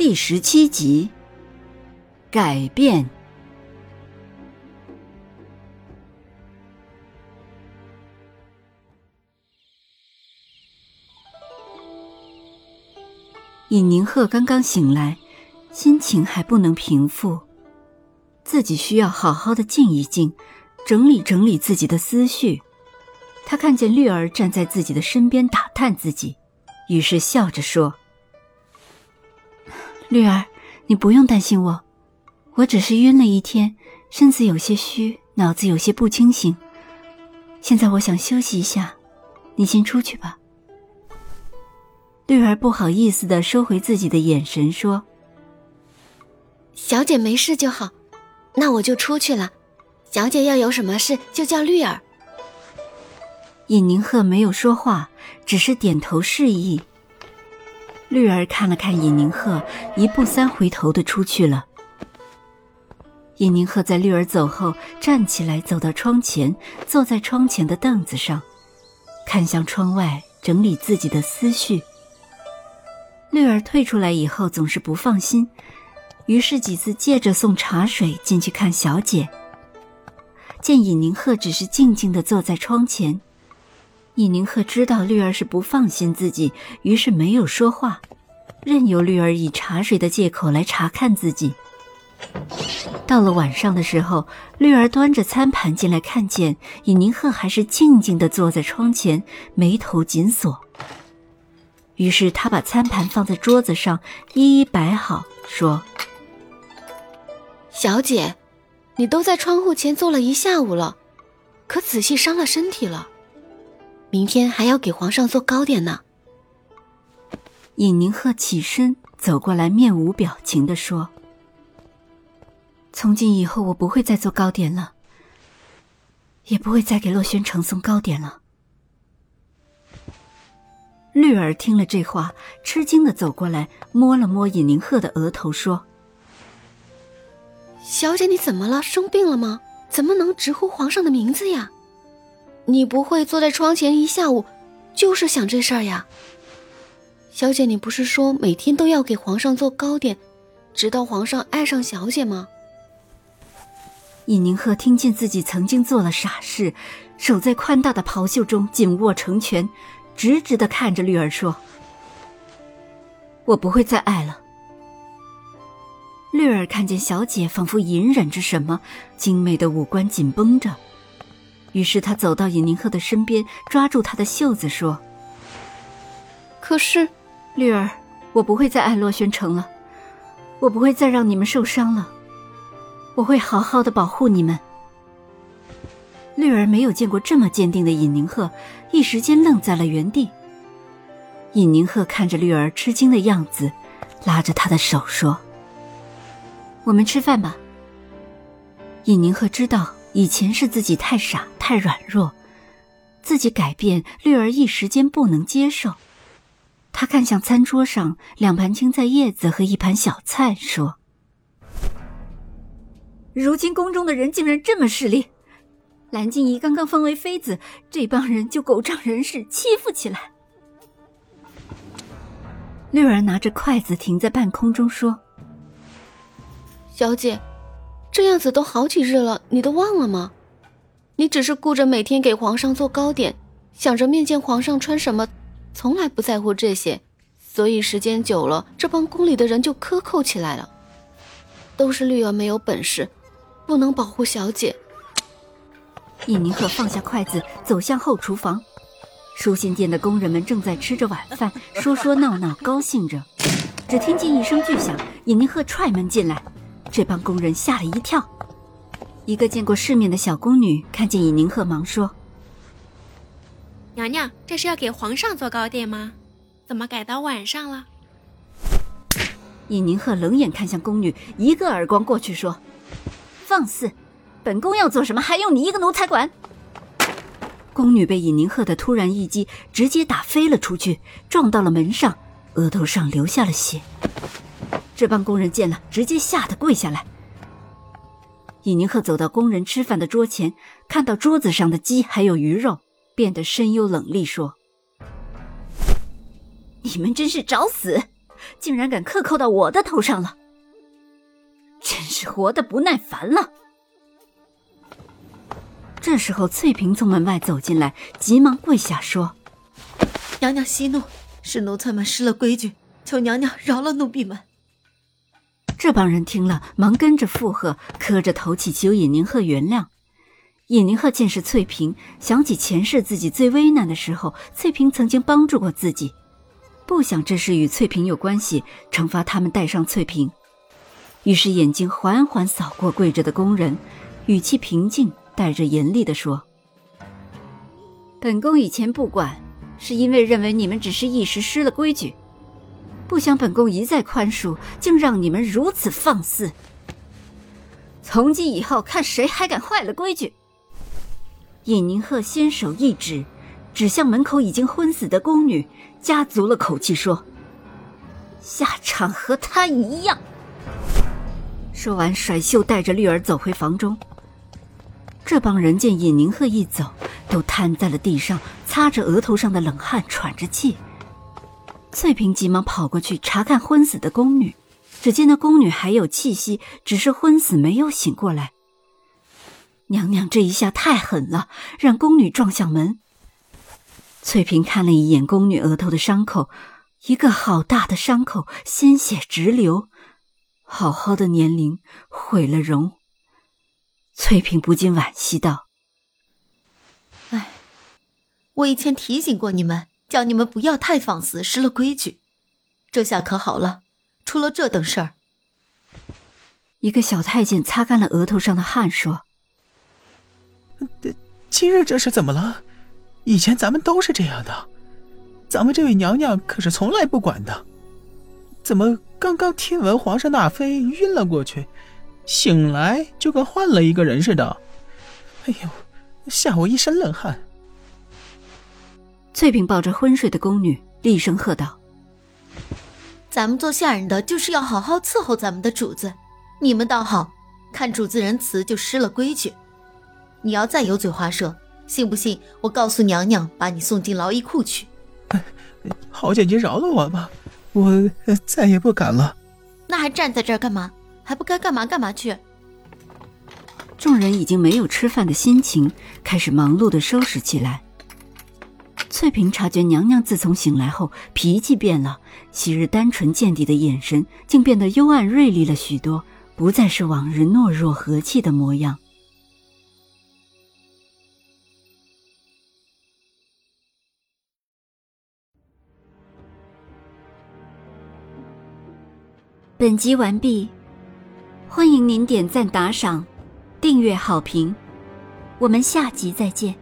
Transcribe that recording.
第十七集，改变。尹宁鹤刚刚醒来，心情还不能平复，自己需要好好的静一静，整理整理自己的思绪。他看见绿儿站在自己的身边打探自己，于是笑着说。绿儿，你不用担心我，我只是晕了一天，身子有些虚，脑子有些不清醒。现在我想休息一下，你先出去吧。绿儿不好意思的收回自己的眼神，说：“小姐没事就好，那我就出去了。小姐要有什么事就叫绿儿。”尹宁鹤没有说话，只是点头示意。绿儿看了看尹宁鹤，一步三回头的出去了。尹宁鹤在绿儿走后站起来，走到窗前，坐在窗前的凳子上，看向窗外，整理自己的思绪。绿儿退出来以后总是不放心，于是几次借着送茶水进去看小姐。见尹宁鹤只是静静的坐在窗前。尹宁鹤知道绿儿是不放心自己，于是没有说话，任由绿儿以茶水的借口来查看自己。到了晚上的时候，绿儿端着餐盘进来，看见尹宁鹤还是静静地坐在窗前，眉头紧锁。于是他把餐盘放在桌子上，一一摆好，说：“小姐，你都在窗户前坐了一下午了，可仔细伤了身体了。”明天还要给皇上做糕点呢。尹宁鹤起身走过来，面无表情的说：“从今以后，我不会再做糕点了，也不会再给洛轩城送糕点了。”绿儿听了这话，吃惊的走过来，摸了摸尹宁鹤的额头，说：“小姐，你怎么了？生病了吗？怎么能直呼皇上的名字呀？”你不会坐在窗前一下午，就是想这事儿呀？小姐，你不是说每天都要给皇上做糕点，直到皇上爱上小姐吗？尹宁鹤听见自己曾经做了傻事，手在宽大的袍袖中紧握成拳，直直的看着绿儿说：“我不会再爱了。”绿儿看见小姐仿佛隐忍着什么，精美的五官紧绷着。于是他走到尹宁鹤的身边，抓住他的袖子说：“可是，绿儿，我不会再爱洛宣城了，我不会再让你们受伤了，我会好好的保护你们。”绿儿没有见过这么坚定的尹宁鹤，一时间愣在了原地。尹宁鹤看着绿儿吃惊的样子，拉着她的手说：“我们吃饭吧。”尹宁鹤知道。以前是自己太傻太软弱，自己改变，绿儿一时间不能接受。他看向餐桌上两盘青菜叶子和一盘小菜，说：“如今宫中的人竟然这么势利，蓝静怡刚刚封为妃子，这帮人就狗仗人势欺负起来。”绿儿拿着筷子停在半空中说：“小姐。”这样子都好几日了，你都忘了吗？你只是顾着每天给皇上做糕点，想着面见皇上穿什么，从来不在乎这些，所以时间久了，这帮宫里的人就克扣起来了。都是绿儿没有本事，不能保护小姐。尹宁鹤放下筷子，走向后厨房。书信殿的工人们正在吃着晚饭，说说闹闹，高兴着。只听见一声巨响，尹宁鹤踹门进来。这帮工人吓了一跳，一个见过世面的小宫女看见尹宁鹤，忙说：“娘娘，这是要给皇上做糕点吗？怎么改到晚上了？”尹宁鹤冷眼看向宫女，一个耳光过去，说：“放肆！本宫要做什么，还用你一个奴才管？”宫女被尹宁鹤的突然一击直接打飞了出去，撞到了门上，额头上流下了血。这帮工人见了，直接吓得跪下来。李宁鹤走到工人吃饭的桌前，看到桌子上的鸡还有鱼肉，变得深幽冷厉，说：“你们真是找死！竟然敢克扣到我的头上了，真是活得不耐烦了。”这时候，翠萍从门外走进来，急忙跪下说：“娘娘息怒，是奴才们失了规矩，求娘娘饶了奴婢们。”这帮人听了，忙跟着附和，磕着头祈求尹宁鹤原谅。尹宁鹤见是翠萍，想起前世自己最危难的时候，翠萍曾经帮助过自己，不想这事与翠萍有关系，惩罚他们带上翠萍。于是眼睛缓缓扫过跪着的工人，语气平静，带着严厉地说：“本宫以前不管，是因为认为你们只是一时失了规矩。”不想本宫一再宽恕，竟让你们如此放肆。从今以后，看谁还敢坏了规矩！尹宁鹤先手一指，指向门口已经昏死的宫女，加足了口气说：“下场和她一样。”说完，甩袖带着绿儿走回房中。这帮人见尹宁鹤一走，都瘫在了地上，擦着额头上的冷汗，喘着气。翠萍急忙跑过去查看昏死的宫女，只见那宫女还有气息，只是昏死没有醒过来。娘娘这一下太狠了，让宫女撞向门。翠萍看了一眼宫女额头的伤口，一个好大的伤口，鲜血直流，好好的年龄毁了容。翠萍不禁惋惜道：“哎，我以前提醒过你们。”叫你们不要太放肆，失了规矩。这下可好了，出了这等事儿。一个小太监擦干了额头上的汗，说：“今日这是怎么了？以前咱们都是这样的，咱们这位娘娘可是从来不管的。怎么刚刚听闻皇上纳妃晕了过去，醒来就跟换了一个人似的？哎呦，吓我一身冷汗。”翠萍抱着昏睡的宫女，厉声喝道：“咱们做下人的就是要好好伺候咱们的主子，你们倒好，看主子仁慈就失了规矩。你要再油嘴滑舌，信不信我告诉娘娘，把你送进劳役库去？”好姐姐饶了我吧，我再也不敢了。那还站在这儿干嘛？还不该干嘛干嘛去？众人已经没有吃饭的心情，开始忙碌的收拾起来。翠萍察觉娘娘自从醒来后脾气变了，昔日单纯见底的眼神竟变得幽暗锐利了许多，不再是往日懦弱和气的模样。本集完毕，欢迎您点赞、打赏、订阅、好评，我们下集再见。